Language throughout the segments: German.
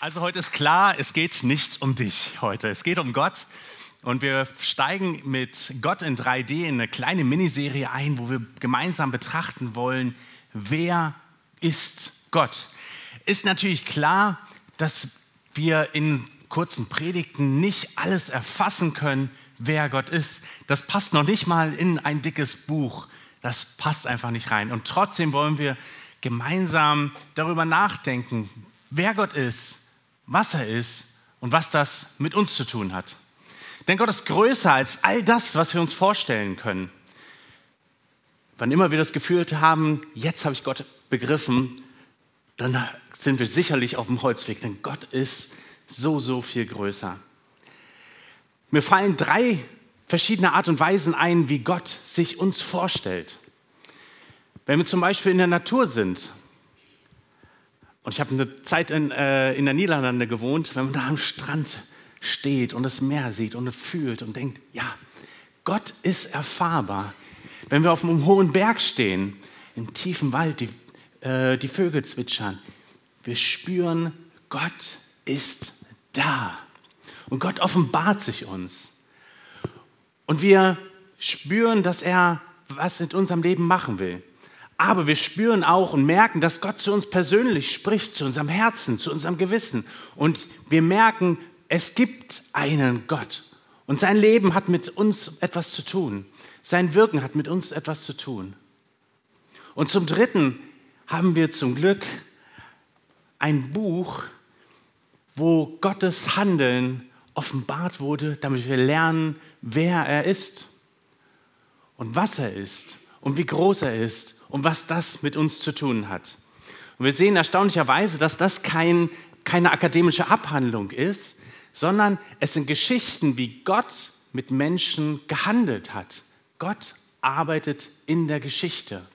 Also heute ist klar, es geht nicht um dich heute, es geht um Gott. Und wir steigen mit Gott in 3D in eine kleine Miniserie ein, wo wir gemeinsam betrachten wollen, wer ist Gott. Ist natürlich klar, dass wir in kurzen Predigten nicht alles erfassen können, wer Gott ist. Das passt noch nicht mal in ein dickes Buch. Das passt einfach nicht rein. Und trotzdem wollen wir gemeinsam darüber nachdenken, wer Gott ist, was er ist und was das mit uns zu tun hat. Denn Gott ist größer als all das, was wir uns vorstellen können. Wann immer wir das Gefühl haben, jetzt habe ich Gott begriffen, dann sind wir sicherlich auf dem Holzweg, denn Gott ist so, so viel größer. Mir fallen drei verschiedene Art und Weisen ein, wie Gott sich uns vorstellt. Wenn wir zum Beispiel in der Natur sind, und ich habe eine Zeit in, äh, in der Niederlande gewohnt, wenn man da am Strand steht und das Meer sieht und fühlt und denkt, ja, Gott ist erfahrbar. Wenn wir auf einem hohen Berg stehen, im tiefen Wald, die, äh, die Vögel zwitschern, wir spüren, Gott ist da. Und Gott offenbart sich uns. Und wir spüren, dass er was in unserem Leben machen will. Aber wir spüren auch und merken, dass Gott zu uns persönlich spricht, zu unserem Herzen, zu unserem Gewissen. Und wir merken, es gibt einen Gott. Und sein Leben hat mit uns etwas zu tun. Sein Wirken hat mit uns etwas zu tun. Und zum Dritten haben wir zum Glück ein Buch, wo Gottes Handeln offenbart wurde, damit wir lernen, wer er ist und was er ist und wie groß er ist und was das mit uns zu tun hat. Und wir sehen erstaunlicherweise, dass das kein, keine akademische Abhandlung ist, sondern es sind Geschichten, wie Gott mit Menschen gehandelt hat. Gott arbeitet in der Geschichte.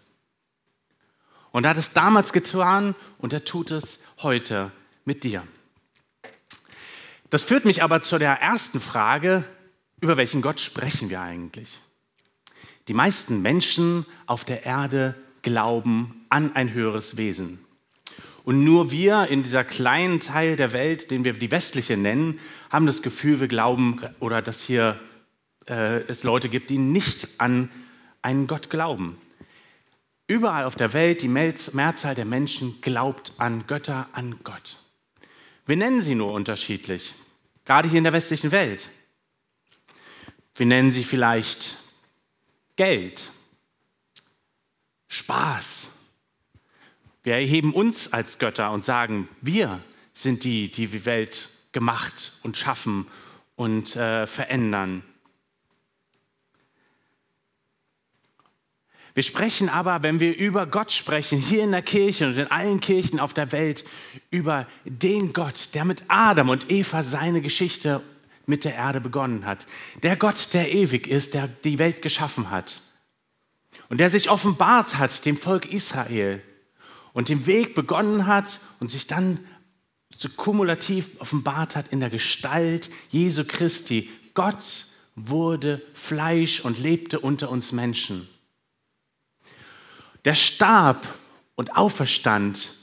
Und er hat es damals getan und er tut es heute mit dir. Das führt mich aber zu der ersten Frage, über welchen Gott sprechen wir eigentlich? Die meisten Menschen auf der Erde glauben an ein höheres Wesen. Und nur wir in dieser kleinen Teil der Welt, den wir die westliche nennen, haben das Gefühl, wir glauben oder dass hier äh, es Leute gibt, die nicht an einen Gott glauben. Überall auf der Welt, die Mehrzahl der Menschen glaubt an Götter, an Gott. Wir nennen sie nur unterschiedlich, gerade hier in der westlichen Welt. Wir nennen sie vielleicht Geld, Spaß. Wir erheben uns als Götter und sagen, wir sind die, die die Welt gemacht und schaffen und äh, verändern. Wir sprechen aber, wenn wir über Gott sprechen, hier in der Kirche und in allen Kirchen auf der Welt, über den Gott, der mit Adam und Eva seine Geschichte mit der Erde begonnen hat. Der Gott, der ewig ist, der die Welt geschaffen hat. Und der sich offenbart hat dem Volk Israel und den Weg begonnen hat und sich dann so kumulativ offenbart hat in der Gestalt Jesu Christi. Gott wurde Fleisch und lebte unter uns Menschen. Der starb und auferstand,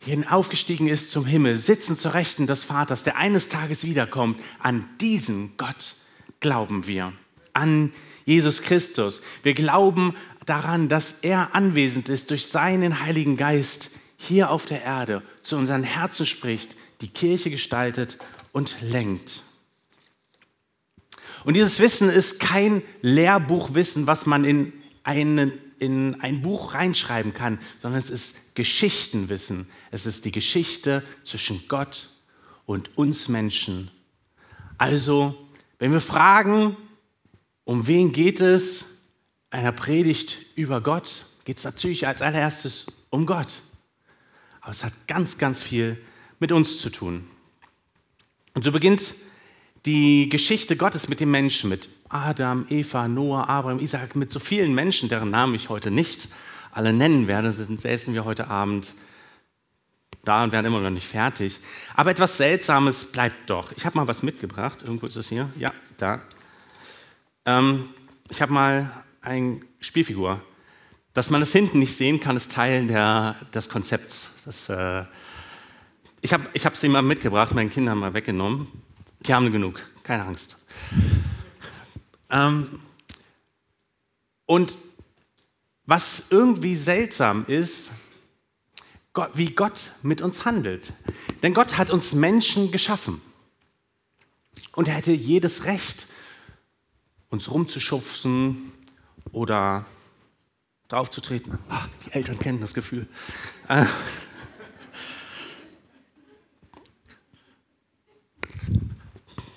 hier aufgestiegen ist zum Himmel, sitzen zur Rechten des Vaters, der eines Tages wiederkommt. An diesen Gott glauben wir. An Jesus Christus. Wir glauben daran, dass er anwesend ist durch seinen Heiligen Geist hier auf der Erde, zu unseren Herzen spricht, die Kirche gestaltet und lenkt. Und dieses Wissen ist kein Lehrbuchwissen, was man in, einen, in ein Buch reinschreiben kann, sondern es ist Geschichtenwissen. Es ist die Geschichte zwischen Gott und uns Menschen. Also, wenn wir fragen, um wen geht es? Einer Predigt über Gott geht es natürlich als allererstes um Gott. Aber es hat ganz, ganz viel mit uns zu tun. Und so beginnt die Geschichte Gottes mit den Menschen, mit Adam, Eva, Noah, Abraham, Isaac, mit so vielen Menschen, deren Namen ich heute nicht alle nennen werde, säßen wir heute Abend da und wären immer noch nicht fertig. Aber etwas Seltsames bleibt doch. Ich habe mal was mitgebracht. Irgendwo ist es hier. Ja, da. Ähm, ich habe mal eine Spielfigur. Dass man es hinten nicht sehen kann, ist Teil der, des Konzepts. Das, äh, ich habe ich immer mitgebracht, meinen Kindern mal weggenommen. Die haben genug, keine Angst. Ähm, und was irgendwie seltsam ist, wie Gott mit uns handelt. Denn Gott hat uns Menschen geschaffen. Und er hätte jedes Recht, uns rumzuschubsen oder draufzutreten. Ah, die Eltern kennen das Gefühl. Äh,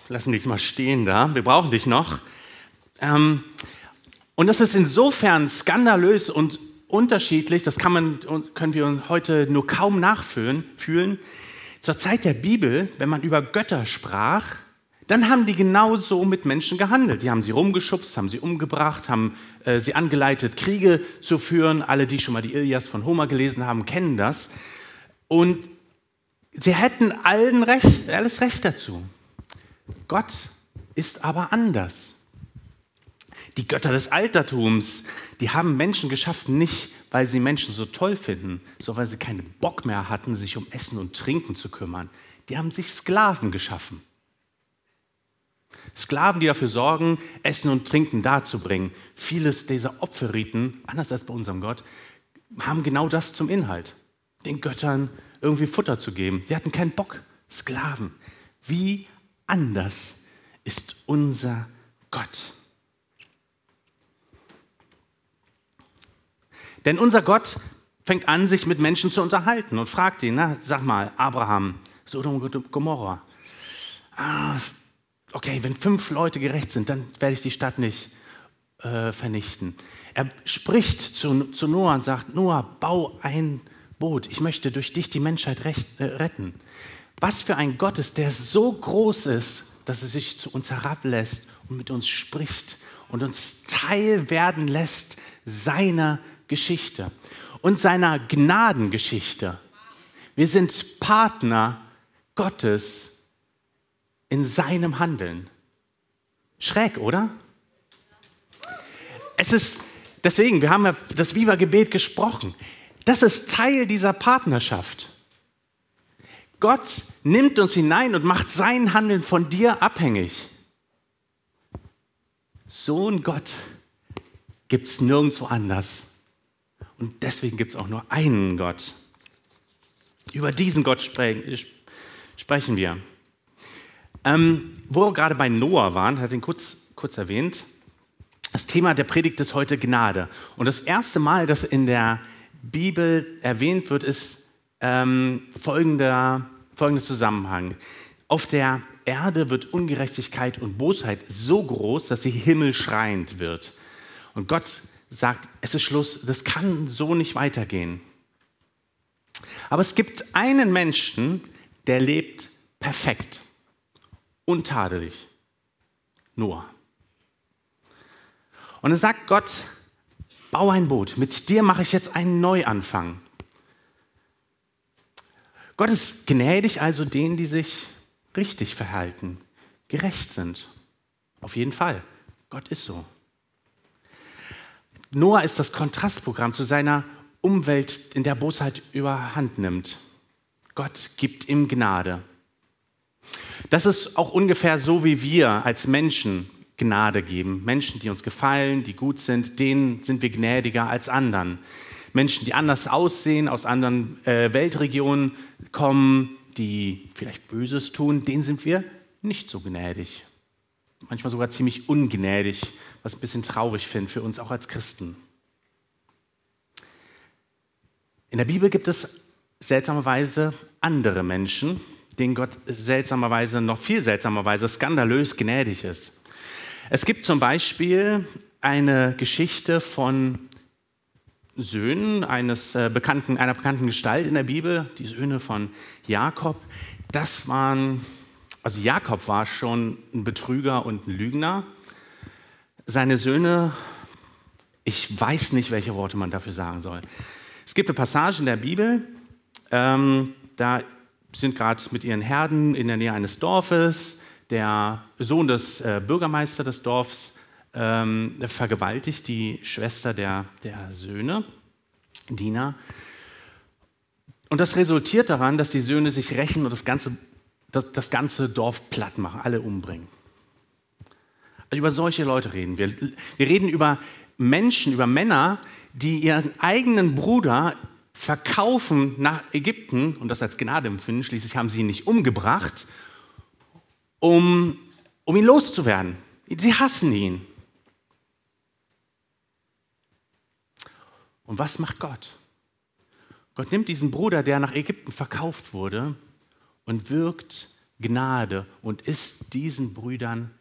lassen dich mal stehen da, wir brauchen dich noch. Ähm, und das ist insofern skandalös und unterschiedlich, das kann man, können wir heute nur kaum nachfühlen. Fühlen. Zur Zeit der Bibel, wenn man über Götter sprach, dann haben die genauso mit Menschen gehandelt. Die haben sie rumgeschubst, haben sie umgebracht, haben äh, sie angeleitet, Kriege zu führen. Alle, die schon mal die Ilias von Homer gelesen haben, kennen das. Und sie hätten allen Recht, alles Recht dazu. Gott ist aber anders. Die Götter des Altertums, die haben Menschen geschaffen, nicht weil sie Menschen so toll finden, sondern weil sie keinen Bock mehr hatten, sich um Essen und Trinken zu kümmern. Die haben sich Sklaven geschaffen. Sklaven, die dafür sorgen, Essen und Trinken darzubringen. Vieles dieser Opferriten, anders als bei unserem Gott, haben genau das zum Inhalt. Den Göttern irgendwie Futter zu geben. Die hatten keinen Bock. Sklaven. Wie anders ist unser Gott. Denn unser Gott fängt an, sich mit Menschen zu unterhalten und fragt ihn, na, sag mal, Abraham, Sodom und Gomorra. Ah, okay, wenn fünf Leute gerecht sind, dann werde ich die Stadt nicht äh, vernichten. Er spricht zu, zu, Noah und sagt, Noah, bau ein Boot. Ich möchte durch dich die Menschheit recht, äh, retten. Was für ein Gott ist, der so groß ist, dass er sich zu uns herablässt und mit uns spricht und uns Teil werden lässt seiner Geschichte und seiner Gnadengeschichte. Wir sind Partner Gottes in seinem Handeln. Schräg, oder? Es ist deswegen, wir haben ja das Viva-Gebet gesprochen. Das ist Teil dieser Partnerschaft. Gott nimmt uns hinein und macht sein Handeln von dir abhängig. So ein Gott gibt es nirgendwo anders. Und deswegen gibt es auch nur einen Gott. Über diesen Gott spre sprechen wir. Ähm, wo wir gerade bei Noah waren, hat ihn kurz, kurz erwähnt. Das Thema der Predigt ist heute Gnade. Und das erste Mal, dass in der Bibel erwähnt wird, ist ähm, folgender, folgender Zusammenhang. Auf der Erde wird Ungerechtigkeit und Bosheit so groß, dass sie himmelschreiend wird. Und Gott sagt, es ist Schluss, das kann so nicht weitergehen. Aber es gibt einen Menschen, der lebt perfekt, untadelig. Noah. Und dann sagt Gott, bau ein Boot, mit dir mache ich jetzt einen Neuanfang. Gott ist gnädig also denen, die sich richtig verhalten, gerecht sind. Auf jeden Fall. Gott ist so. Noah ist das Kontrastprogramm zu seiner Umwelt, in der Bosheit überhand nimmt. Gott gibt ihm Gnade. Das ist auch ungefähr so, wie wir als Menschen Gnade geben. Menschen, die uns gefallen, die gut sind, denen sind wir gnädiger als anderen. Menschen, die anders aussehen, aus anderen äh, Weltregionen kommen, die vielleicht Böses tun, denen sind wir nicht so gnädig. Manchmal sogar ziemlich ungnädig was ich ein bisschen traurig finde für uns auch als Christen. In der Bibel gibt es seltsamerweise andere Menschen, denen Gott seltsamerweise, noch viel seltsamerweise, skandalös gnädig ist. Es gibt zum Beispiel eine Geschichte von Söhnen eines äh, bekannten, einer bekannten Gestalt in der Bibel, die Söhne von Jakob. Das waren, also Jakob war schon ein Betrüger und ein Lügner seine Söhne, ich weiß nicht, welche Worte man dafür sagen soll. Es gibt eine Passage in der Bibel, ähm, da sind gerade mit ihren Herden in der Nähe eines Dorfes. Der Sohn des äh, Bürgermeisters des Dorfs ähm, vergewaltigt die Schwester der, der Söhne, Dina. Und das resultiert daran, dass die Söhne sich rächen und das ganze, das, das ganze Dorf platt machen, alle umbringen. Also über solche Leute reden wir. Wir reden über Menschen, über Männer, die ihren eigenen Bruder verkaufen nach Ägypten und das als Gnade empfinden. Schließlich haben sie ihn nicht umgebracht, um, um ihn loszuwerden. Sie hassen ihn. Und was macht Gott? Gott nimmt diesen Bruder, der nach Ägypten verkauft wurde, und wirkt Gnade und ist diesen Brüdern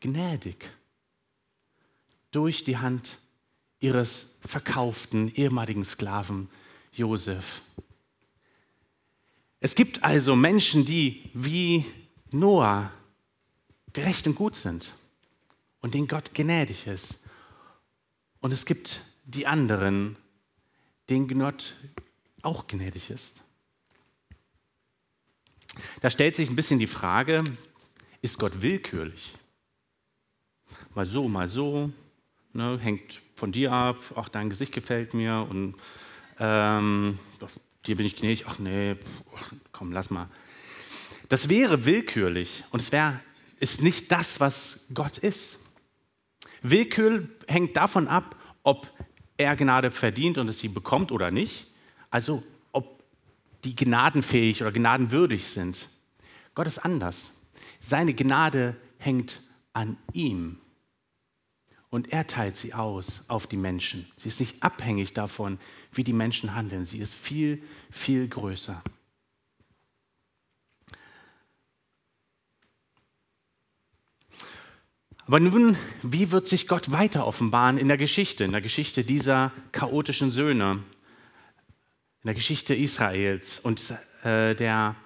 gnädig durch die Hand ihres verkauften ehemaligen Sklaven Josef. Es gibt also Menschen, die wie Noah gerecht und gut sind und denen Gott gnädig ist. Und es gibt die anderen, denen Gott auch gnädig ist. Da stellt sich ein bisschen die Frage, ist Gott willkürlich? Mal so, mal so, ne, hängt von dir ab, auch dein Gesicht gefällt mir und ähm, dir bin ich gnädig, ach nee, komm, lass mal. Das wäre willkürlich und es wäre, ist nicht das, was Gott ist. Willkür hängt davon ab, ob er Gnade verdient und es sie bekommt oder nicht. Also ob die gnadenfähig oder gnadenwürdig sind. Gott ist anders. Seine Gnade hängt an ihm. Und er teilt sie aus auf die Menschen. Sie ist nicht abhängig davon, wie die Menschen handeln. Sie ist viel, viel größer. Aber nun, wie wird sich Gott weiter offenbaren in der Geschichte, in der Geschichte dieser chaotischen Söhne, in der Geschichte Israels und äh, der,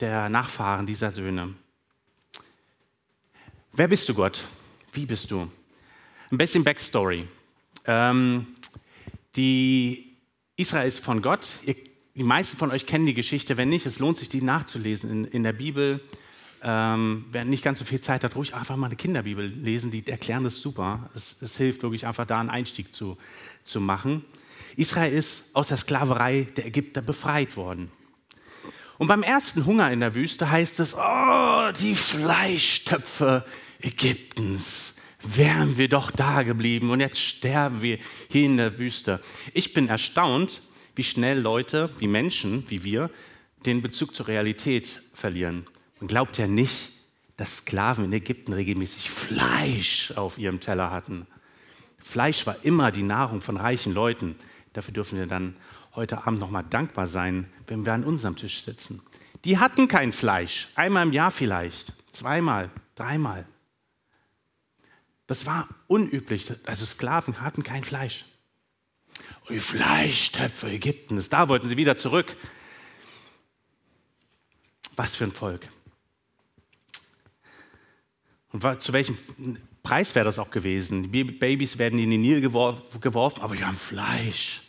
der Nachfahren dieser Söhne? Wer bist du, Gott? Wie bist du? Ein bisschen Backstory. Ähm, die Israel ist von Gott. Ihr, die meisten von euch kennen die Geschichte. Wenn nicht, es lohnt sich, die nachzulesen in, in der Bibel. Ähm, wer nicht ganz so viel Zeit hat, ruhig einfach mal eine Kinderbibel lesen, die erklären das super. Es, es hilft wirklich einfach da einen Einstieg zu, zu machen. Israel ist aus der Sklaverei der Ägypter befreit worden. Und beim ersten Hunger in der Wüste heißt es, oh, die Fleischtöpfe Ägyptens. Wären wir doch da geblieben und jetzt sterben wir hier in der Wüste. Ich bin erstaunt, wie schnell Leute, wie Menschen, wie wir, den Bezug zur Realität verlieren. Man glaubt ja nicht, dass Sklaven in Ägypten regelmäßig Fleisch auf ihrem Teller hatten. Fleisch war immer die Nahrung von reichen Leuten. Dafür dürfen wir dann heute Abend nochmal dankbar sein, wenn wir an unserem Tisch sitzen. Die hatten kein Fleisch, einmal im Jahr vielleicht, zweimal, dreimal. Das war unüblich. Also Sklaven hatten kein Fleisch. Die Fleischtöpfe Ägyptens, da wollten sie wieder zurück. Was für ein Volk. Und zu welchem Preis wäre das auch gewesen? Die Babys werden in den Nil geworfen, aber die haben Fleisch.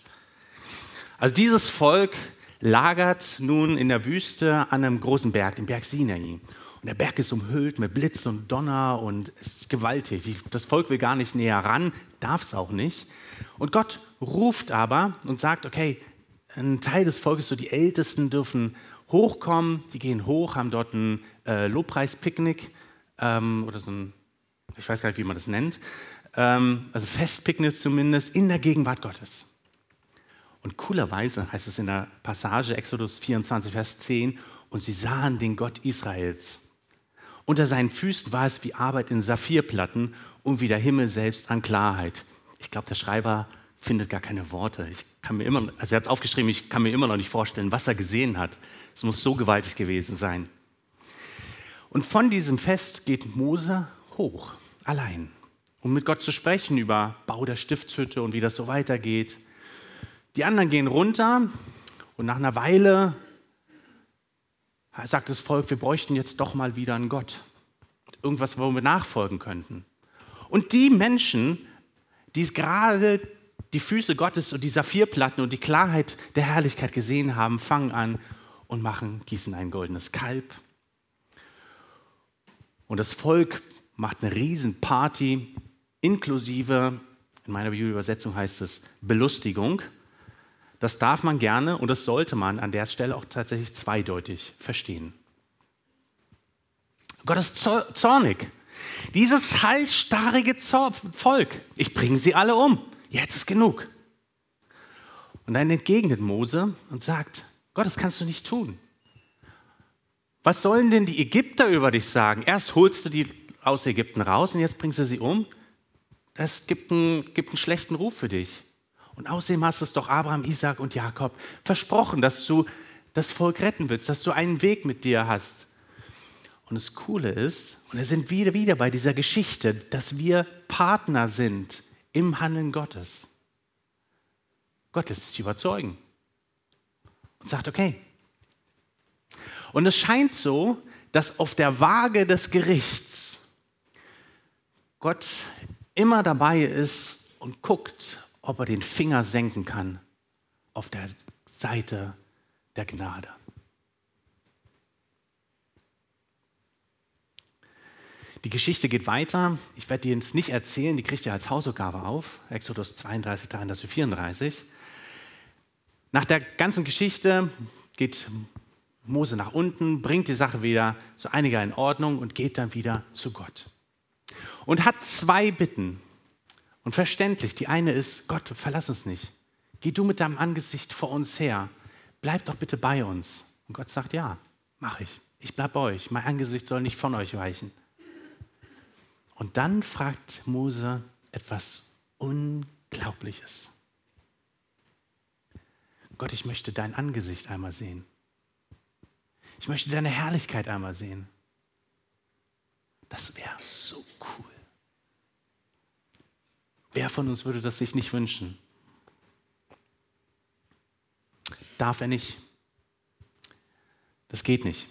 Also dieses Volk lagert nun in der Wüste an einem großen Berg, dem Berg Sinai. Und der Berg ist umhüllt mit Blitz und Donner und es ist gewaltig. Das Volk will gar nicht näher ran, darf es auch nicht. Und Gott ruft aber und sagt, okay, ein Teil des Volkes, so die Ältesten, dürfen hochkommen. Die gehen hoch, haben dort ein äh, Lobpreispicknick ähm, oder so ein, ich weiß gar nicht, wie man das nennt, ähm, also Festpicknick zumindest, in der Gegenwart Gottes. Und coolerweise heißt es in der Passage Exodus 24, Vers 10, und sie sahen den Gott Israels. Unter seinen Füßen war es wie Arbeit in Saphirplatten und wie der Himmel selbst an Klarheit. Ich glaube, der Schreiber findet gar keine Worte. Ich kann mir immer, also er hat es aufgeschrieben, ich kann mir immer noch nicht vorstellen, was er gesehen hat. Es muss so gewaltig gewesen sein. Und von diesem Fest geht Mose hoch, allein, um mit Gott zu sprechen über Bau der Stiftshütte und wie das so weitergeht. Die anderen gehen runter und nach einer Weile sagt das Volk, wir bräuchten jetzt doch mal wieder einen Gott. Irgendwas, wo wir nachfolgen könnten. Und die Menschen, die gerade die Füße Gottes und die Saphirplatten und die Klarheit der Herrlichkeit gesehen haben, fangen an und machen, gießen ein goldenes Kalb. Und das Volk macht eine Riesenparty, inklusive, in meiner Bibelübersetzung heißt es Belustigung. Das darf man gerne und das sollte man an der Stelle auch tatsächlich zweideutig verstehen. Gott ist zornig. Dieses halsstarrige Volk, ich bringe sie alle um. Jetzt ist genug. Und dann entgegnet Mose und sagt, Gott, das kannst du nicht tun. Was sollen denn die Ägypter über dich sagen? Erst holst du die aus Ägypten raus und jetzt bringst du sie um. Das gibt einen, gibt einen schlechten Ruf für dich. Und außerdem hast du es doch Abraham, Isaac und Jakob versprochen, dass du das Volk retten willst, dass du einen Weg mit dir hast. Und das Coole ist, und wir sind wieder, wieder bei dieser Geschichte, dass wir Partner sind im Handeln Gottes. Gott lässt sich überzeugen und sagt, okay. Und es scheint so, dass auf der Waage des Gerichts Gott immer dabei ist und guckt, ob er den Finger senken kann auf der Seite der Gnade. Die Geschichte geht weiter. Ich werde die jetzt nicht erzählen, die kriegt ihr als Hausaufgabe auf. Exodus 32, 33, 34. Nach der ganzen Geschichte geht Mose nach unten, bringt die Sache wieder so einiger in Ordnung und geht dann wieder zu Gott. Und hat zwei Bitten. Und verständlich, die eine ist, Gott, verlass uns nicht. Geh du mit deinem Angesicht vor uns her. Bleib doch bitte bei uns. Und Gott sagt, ja, mach ich. Ich bleib bei euch. Mein Angesicht soll nicht von euch weichen. Und dann fragt Mose etwas Unglaubliches. Gott, ich möchte dein Angesicht einmal sehen. Ich möchte deine Herrlichkeit einmal sehen. Das wäre so cool. Wer von uns würde das sich nicht wünschen? Darf er nicht? Das geht nicht.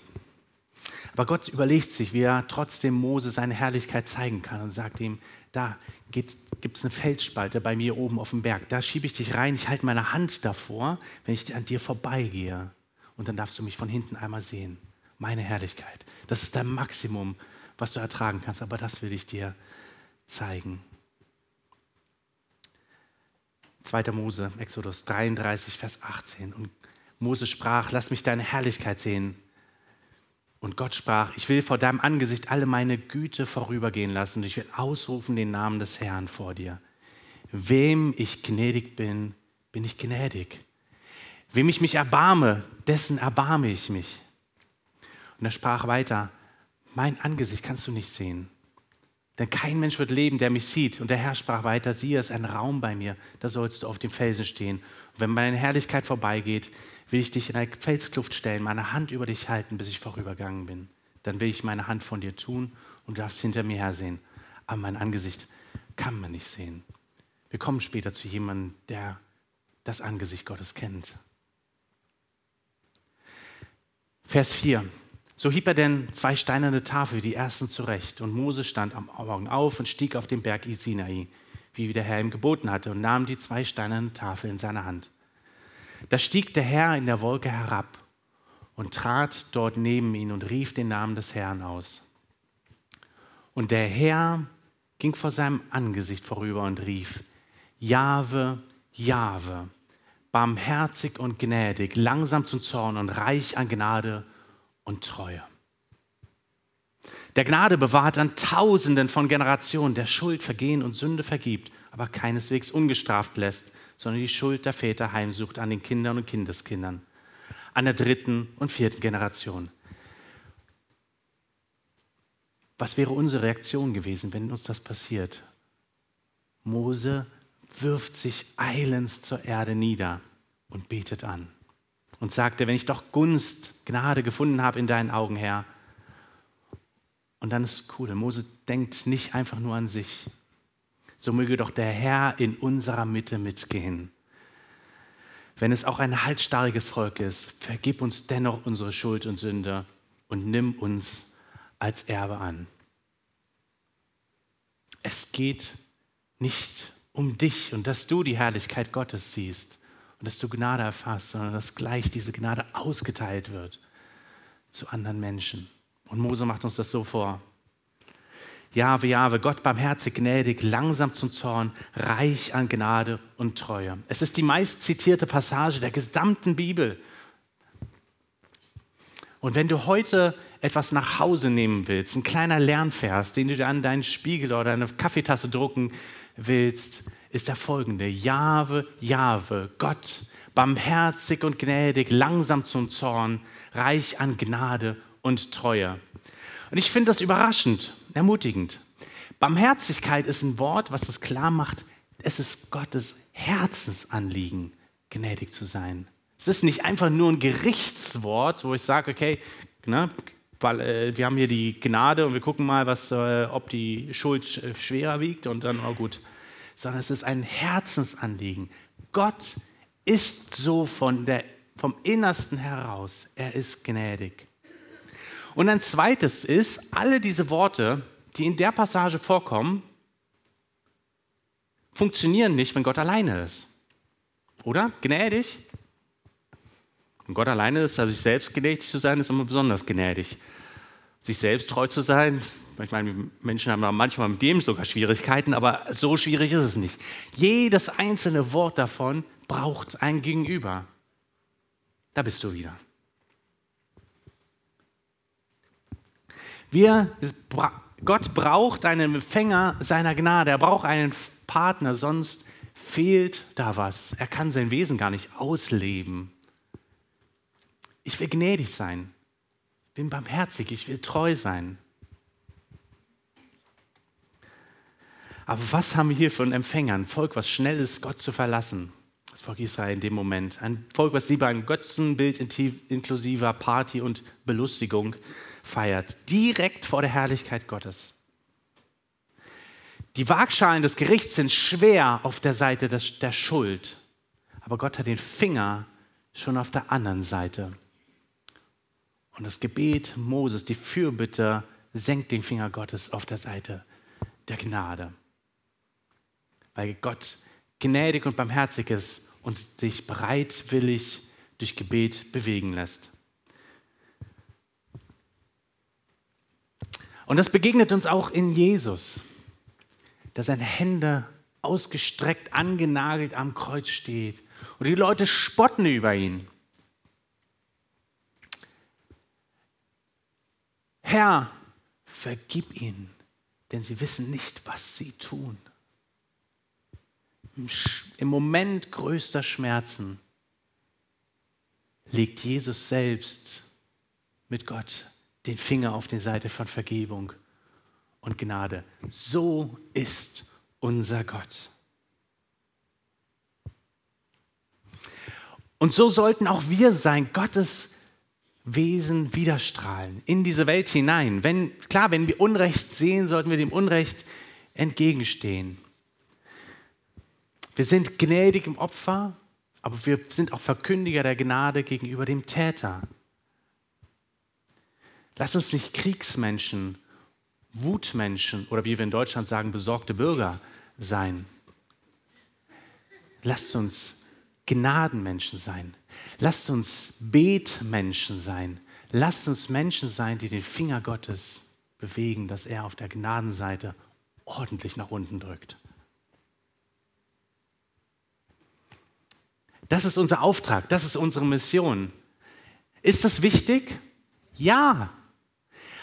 Aber Gott überlegt sich, wie er trotzdem Mose seine Herrlichkeit zeigen kann und sagt ihm, da gibt es eine Felsspalte bei mir oben auf dem Berg. Da schiebe ich dich rein, ich halte meine Hand davor, wenn ich an dir vorbeigehe. Und dann darfst du mich von hinten einmal sehen. Meine Herrlichkeit. Das ist dein Maximum, was du ertragen kannst, aber das will ich dir zeigen. 2. Mose, Exodus 33, Vers 18. Und Mose sprach, lass mich deine Herrlichkeit sehen. Und Gott sprach, ich will vor deinem Angesicht alle meine Güte vorübergehen lassen und ich will ausrufen den Namen des Herrn vor dir. Wem ich gnädig bin, bin ich gnädig. Wem ich mich erbarme, dessen erbarme ich mich. Und er sprach weiter, mein Angesicht kannst du nicht sehen. Denn kein Mensch wird leben, der mich sieht. Und der Herr sprach weiter, siehe, es ist ein Raum bei mir, da sollst du auf dem Felsen stehen. Und wenn meine Herrlichkeit vorbeigeht, will ich dich in eine Felskluft stellen, meine Hand über dich halten, bis ich vorübergegangen bin. Dann will ich meine Hand von dir tun und du darfst hinter mir hersehen. Aber mein Angesicht kann man nicht sehen. Wir kommen später zu jemandem, der das Angesicht Gottes kennt. Vers 4. So hieb er denn zwei steinerne Tafeln, die ersten zurecht. Und Mose stand am Morgen auf und stieg auf den Berg Sinai, wie der Herr ihm geboten hatte, und nahm die zwei steinernen Tafeln in seine Hand. Da stieg der Herr in der Wolke herab und trat dort neben ihn und rief den Namen des Herrn aus. Und der Herr ging vor seinem Angesicht vorüber und rief, Jahwe, Jahwe, barmherzig und gnädig, langsam zum Zorn und reich an Gnade und Treue. Der Gnade bewahrt an Tausenden von Generationen, der Schuld, Vergehen und Sünde vergibt, aber keineswegs ungestraft lässt, sondern die Schuld der Väter heimsucht an den Kindern und Kindeskindern, an der dritten und vierten Generation. Was wäre unsere Reaktion gewesen, wenn uns das passiert? Mose wirft sich eilends zur Erde nieder und betet an und sagte, wenn ich doch Gunst, Gnade gefunden habe in deinen Augen, Herr. Und dann ist es cool, Mose denkt nicht einfach nur an sich, so möge doch der Herr in unserer Mitte mitgehen. Wenn es auch ein halsstarriges Volk ist, vergib uns dennoch unsere Schuld und Sünde und nimm uns als Erbe an. Es geht nicht um dich und dass du die Herrlichkeit Gottes siehst und dass du Gnade erfasst, sondern dass gleich diese Gnade ausgeteilt wird zu anderen Menschen. Und Mose macht uns das so vor. Jahwe, Jahwe, Gott barmherzig, gnädig, langsam zum Zorn, reich an Gnade und Treue. Es ist die meist zitierte Passage der gesamten Bibel. Und wenn du heute etwas nach Hause nehmen willst, ein kleiner Lernvers, den du dir an deinen Spiegel oder eine Kaffeetasse drucken willst, ist der folgende. Jahwe, Jahwe, Gott, barmherzig und gnädig, langsam zum Zorn, reich an Gnade und Treue. Und ich finde das überraschend, ermutigend. Barmherzigkeit ist ein Wort, was es klar macht, es ist Gottes Herzensanliegen, gnädig zu sein. Es ist nicht einfach nur ein Gerichtswort, wo ich sage, okay, ne, weil, äh, wir haben hier die Gnade und wir gucken mal, was, äh, ob die Schuld äh, schwerer wiegt und dann, oh gut. Sondern es ist ein Herzensanliegen. Gott ist so von der, vom Innersten heraus. Er ist gnädig. Und ein zweites ist, alle diese Worte, die in der Passage vorkommen, funktionieren nicht, wenn Gott alleine ist. Oder? Gnädig? Und Gott alleine ist, also sich selbst gnädig zu sein, ist immer besonders gnädig. Sich selbst treu zu sein, ich meine, Menschen haben manchmal mit dem sogar Schwierigkeiten, aber so schwierig ist es nicht. Jedes einzelne Wort davon braucht ein Gegenüber. Da bist du wieder. Wir, Gott braucht einen Empfänger seiner Gnade. Er braucht einen Partner, sonst fehlt da was. Er kann sein Wesen gar nicht ausleben. Ich will gnädig sein. Bin barmherzig. Ich will treu sein. Aber was haben wir hier für einen Empfänger? Ein Volk, was schnell ist, Gott zu verlassen. Das Volk Israel in dem Moment. Ein Volk, was lieber ein Götzenbild inklusiver Party und Belustigung feiert. Direkt vor der Herrlichkeit Gottes. Die Waagschalen des Gerichts sind schwer auf der Seite der Schuld. Aber Gott hat den Finger schon auf der anderen Seite. Und das Gebet Moses, die Fürbitte, senkt den Finger Gottes auf der Seite der Gnade. Weil Gott gnädig und barmherzig ist und sich bereitwillig durch Gebet bewegen lässt. Und das begegnet uns auch in Jesus, dass seine Hände ausgestreckt, angenagelt am Kreuz steht. Und die Leute spotten über ihn. Herr, vergib ihnen, denn sie wissen nicht, was sie tun. Im Moment größter Schmerzen legt Jesus selbst mit Gott den Finger auf die Seite von Vergebung und Gnade. So ist unser Gott. Und so sollten auch wir sein, Gottes Wesen widerstrahlen in diese Welt hinein. Wenn, klar, wenn wir Unrecht sehen, sollten wir dem Unrecht entgegenstehen. Wir sind gnädig im Opfer, aber wir sind auch Verkündiger der Gnade gegenüber dem Täter. Lass uns nicht Kriegsmenschen, Wutmenschen oder wie wir in Deutschland sagen, besorgte Bürger sein. Lasst uns Gnadenmenschen sein. Lasst uns Betmenschen sein. Lasst uns Menschen sein, die den Finger Gottes bewegen, dass er auf der Gnadenseite ordentlich nach unten drückt. Das ist unser Auftrag, das ist unsere Mission. Ist das wichtig? Ja.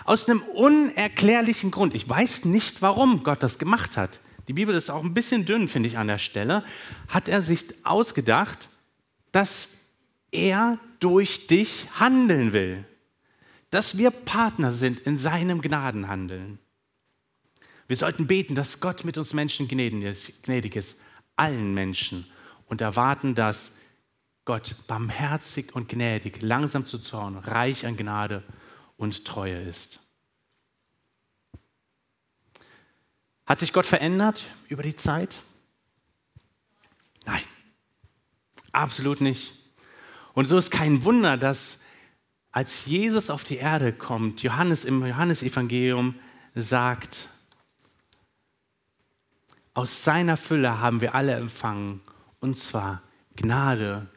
Aus einem unerklärlichen Grund. Ich weiß nicht, warum Gott das gemacht hat. Die Bibel ist auch ein bisschen dünn, finde ich, an der Stelle. Hat er sich ausgedacht, dass er durch dich handeln will. Dass wir Partner sind in seinem Gnadenhandeln. Wir sollten beten, dass Gott mit uns Menschen gnädig ist, allen Menschen, und erwarten, dass Gott barmherzig und gnädig, langsam zu Zorn, reich an Gnade und Treue ist. Hat sich Gott verändert über die Zeit? Nein, absolut nicht. Und so ist kein Wunder, dass als Jesus auf die Erde kommt, Johannes im Johannesevangelium sagt, aus seiner Fülle haben wir alle empfangen, und zwar Gnade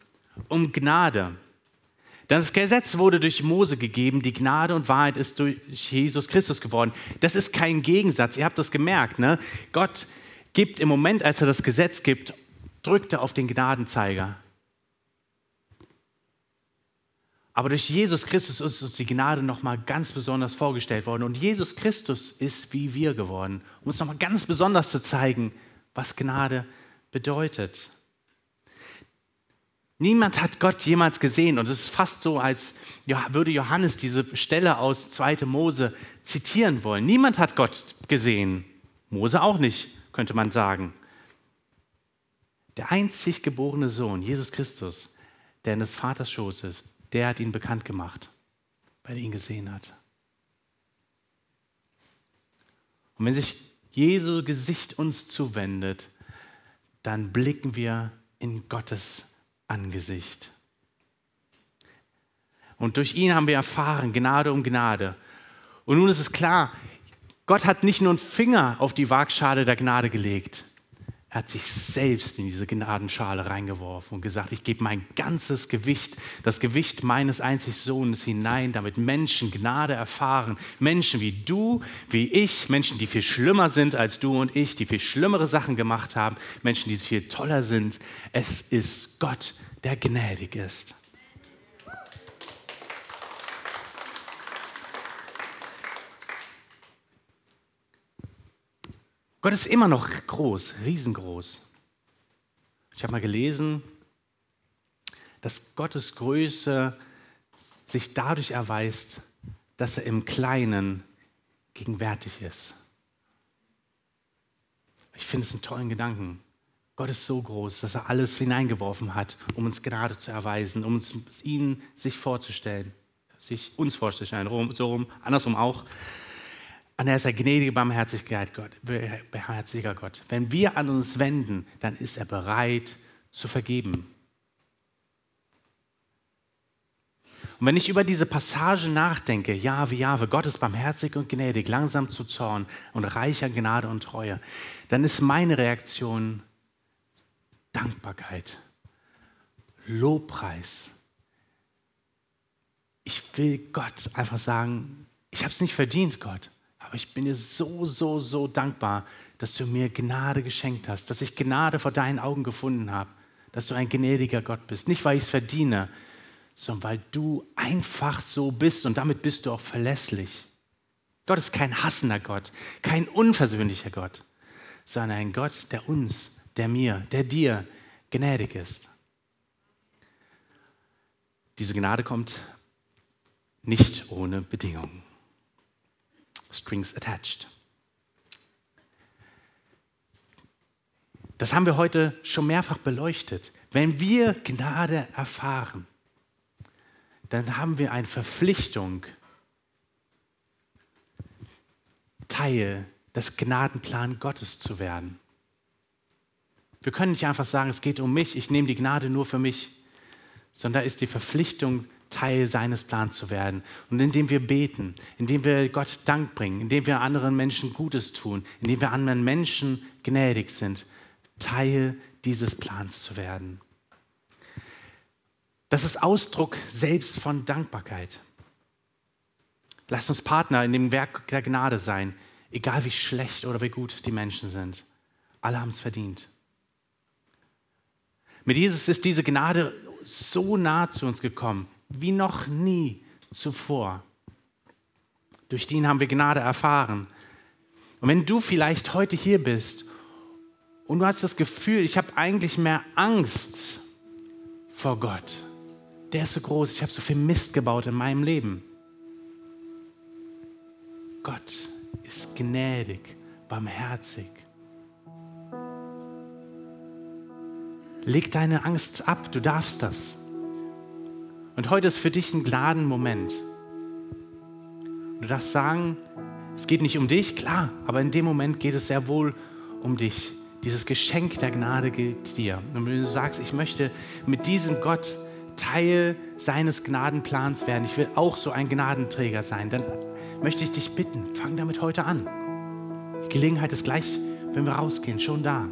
um Gnade. Das Gesetz wurde durch Mose gegeben, die Gnade und Wahrheit ist durch Jesus Christus geworden. Das ist kein Gegensatz, ihr habt das gemerkt. Ne? Gott gibt im Moment, als er das Gesetz gibt, drückt er auf den Gnadenzeiger. Aber durch Jesus Christus ist uns die Gnade nochmal ganz besonders vorgestellt worden. Und Jesus Christus ist wie wir geworden, um uns nochmal ganz besonders zu zeigen, was Gnade bedeutet. Niemand hat Gott jemals gesehen und es ist fast so, als würde Johannes diese Stelle aus 2. Mose zitieren wollen. Niemand hat Gott gesehen. Mose auch nicht, könnte man sagen. Der einzig geborene Sohn, Jesus Christus, der in des Vaters Schoß ist, der hat ihn bekannt gemacht, weil er ihn gesehen hat. Und wenn sich Jesu Gesicht uns zuwendet, dann blicken wir in Gottes Angesicht. Und durch ihn haben wir erfahren, Gnade um Gnade. Und nun ist es klar, Gott hat nicht nur einen Finger auf die Waagschale der Gnade gelegt, er hat sich selbst in diese Gnadenschale reingeworfen und gesagt, ich gebe mein ganzes Gewicht, das Gewicht meines einzigen Sohnes hinein, damit Menschen Gnade erfahren. Menschen wie du, wie ich, Menschen, die viel schlimmer sind als du und ich, die viel schlimmere Sachen gemacht haben, Menschen, die viel toller sind. Es ist Gott, der gnädig ist. Gott ist immer noch groß, riesengroß. Ich habe mal gelesen, dass Gottes Größe sich dadurch erweist, dass er im Kleinen gegenwärtig ist. Ich finde es einen tollen Gedanken. Gott ist so groß, dass er alles hineingeworfen hat, um uns Gnade zu erweisen, um uns ihn sich vorzustellen, sich uns vorzustellen, so rum, andersrum auch. Und er ist ein gnädiger Barmherzigkeit Gott, barmherziger Gott. Wenn wir an uns wenden, dann ist er bereit zu vergeben. Und wenn ich über diese Passage nachdenke, Jahwe, Jahwe, Gott ist barmherzig und gnädig, langsam zu Zorn und reich an Gnade und Treue, dann ist meine Reaktion Dankbarkeit, Lobpreis. Ich will Gott einfach sagen, ich habe es nicht verdient, Gott. Aber ich bin dir so, so, so dankbar, dass du mir Gnade geschenkt hast, dass ich Gnade vor deinen Augen gefunden habe, dass du ein gnädiger Gott bist. Nicht, weil ich es verdiene, sondern weil du einfach so bist und damit bist du auch verlässlich. Gott ist kein hassender Gott, kein unversöhnlicher Gott, sondern ein Gott, der uns, der mir, der dir gnädig ist. Diese Gnade kommt nicht ohne Bedingungen strings attached. Das haben wir heute schon mehrfach beleuchtet. Wenn wir Gnade erfahren, dann haben wir eine Verpflichtung, Teil des Gnadenplans Gottes zu werden. Wir können nicht einfach sagen, es geht um mich, ich nehme die Gnade nur für mich, sondern da ist die Verpflichtung Teil seines Plans zu werden. Und indem wir beten, indem wir Gott Dank bringen, indem wir anderen Menschen Gutes tun, indem wir anderen Menschen gnädig sind, Teil dieses Plans zu werden. Das ist Ausdruck selbst von Dankbarkeit. Lasst uns Partner in dem Werk der Gnade sein, egal wie schlecht oder wie gut die Menschen sind. Alle haben es verdient. Mit Jesus ist diese Gnade so nah zu uns gekommen wie noch nie zuvor. Durch den haben wir Gnade erfahren. Und wenn du vielleicht heute hier bist und du hast das Gefühl, ich habe eigentlich mehr Angst vor Gott, der ist so groß, ich habe so viel Mist gebaut in meinem Leben. Gott ist gnädig, barmherzig. Leg deine Angst ab, du darfst das. Und heute ist für dich ein geladen Moment. Du darfst sagen, es geht nicht um dich, klar, aber in dem Moment geht es sehr wohl um dich. Dieses Geschenk der Gnade gilt dir. Und wenn du sagst, ich möchte mit diesem Gott Teil seines Gnadenplans werden, ich will auch so ein Gnadenträger sein, dann möchte ich dich bitten, fang damit heute an. Die Gelegenheit ist gleich, wenn wir rausgehen, schon da.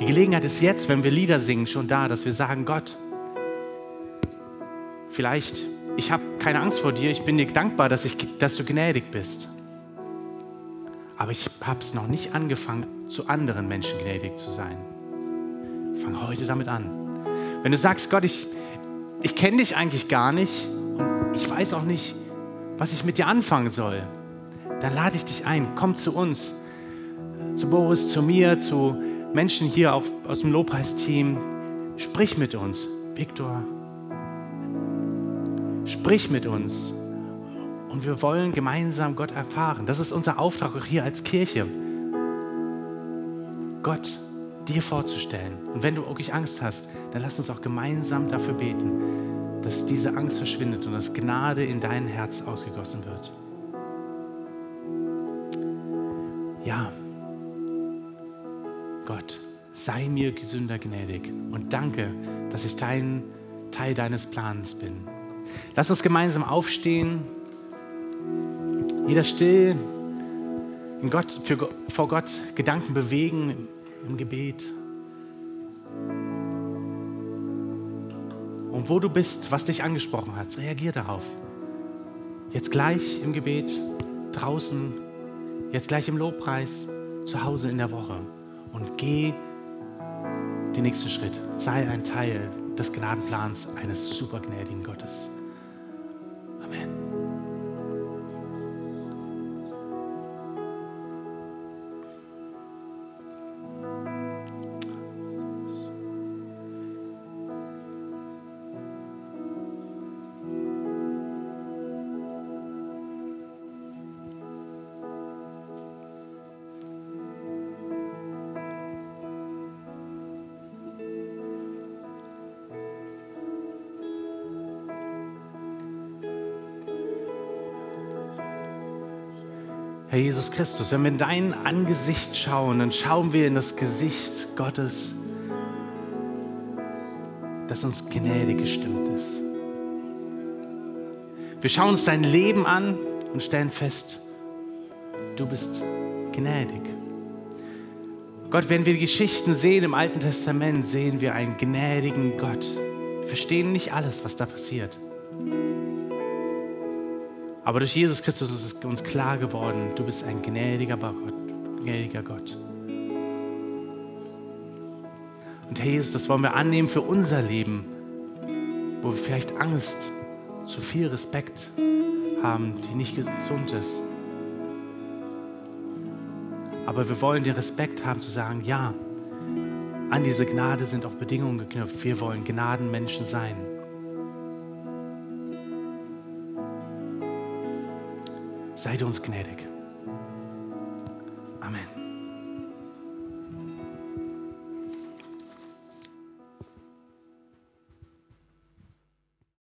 Die Gelegenheit ist jetzt, wenn wir Lieder singen, schon da, dass wir sagen, Gott, vielleicht, ich habe keine Angst vor dir, ich bin dir dankbar, dass, ich, dass du gnädig bist. Aber ich habe es noch nicht angefangen, zu anderen Menschen gnädig zu sein. Fang heute damit an. Wenn du sagst, Gott, ich, ich kenne dich eigentlich gar nicht und ich weiß auch nicht, was ich mit dir anfangen soll, dann lade ich dich ein, komm zu uns, zu Boris, zu mir, zu Menschen hier auch aus dem Lobpreisteam. Sprich mit uns, Viktor. Sprich mit uns. Und wir wollen gemeinsam Gott erfahren. Das ist unser Auftrag auch hier als Kirche. Gott dir vorzustellen. Und wenn du wirklich Angst hast, dann lass uns auch gemeinsam dafür beten, dass diese Angst verschwindet und dass Gnade in dein Herz ausgegossen wird. Ja, Gott, sei mir Gesünder gnädig und danke, dass ich dein Teil deines Plans bin. Lass uns gemeinsam aufstehen, jeder still in Gott, für, vor Gott Gedanken bewegen im Gebet. Und wo du bist, was dich angesprochen hat, reagier darauf. Jetzt gleich im Gebet, draußen, jetzt gleich im Lobpreis, zu Hause in der Woche. Und geh den nächsten Schritt. Sei ein Teil des Gnadenplans eines supergnädigen Gottes. Herr Jesus Christus, wenn wir in dein Angesicht schauen, dann schauen wir in das Gesicht Gottes, das uns gnädig gestimmt ist. Wir schauen uns dein Leben an und stellen fest, du bist gnädig. Gott, wenn wir die Geschichten sehen im Alten Testament, sehen wir einen gnädigen Gott. Wir verstehen nicht alles, was da passiert. Aber durch Jesus Christus ist es uns klar geworden, du bist ein gnädiger Gott. Gnädiger Gott. Und Herr Jesus, das wollen wir annehmen für unser Leben, wo wir vielleicht Angst, zu viel Respekt haben, die nicht gesund ist. Aber wir wollen den Respekt haben zu sagen, ja, an diese Gnade sind auch Bedingungen geknüpft. Wir wollen Gnadenmenschen sein. Sei du uns gnädig.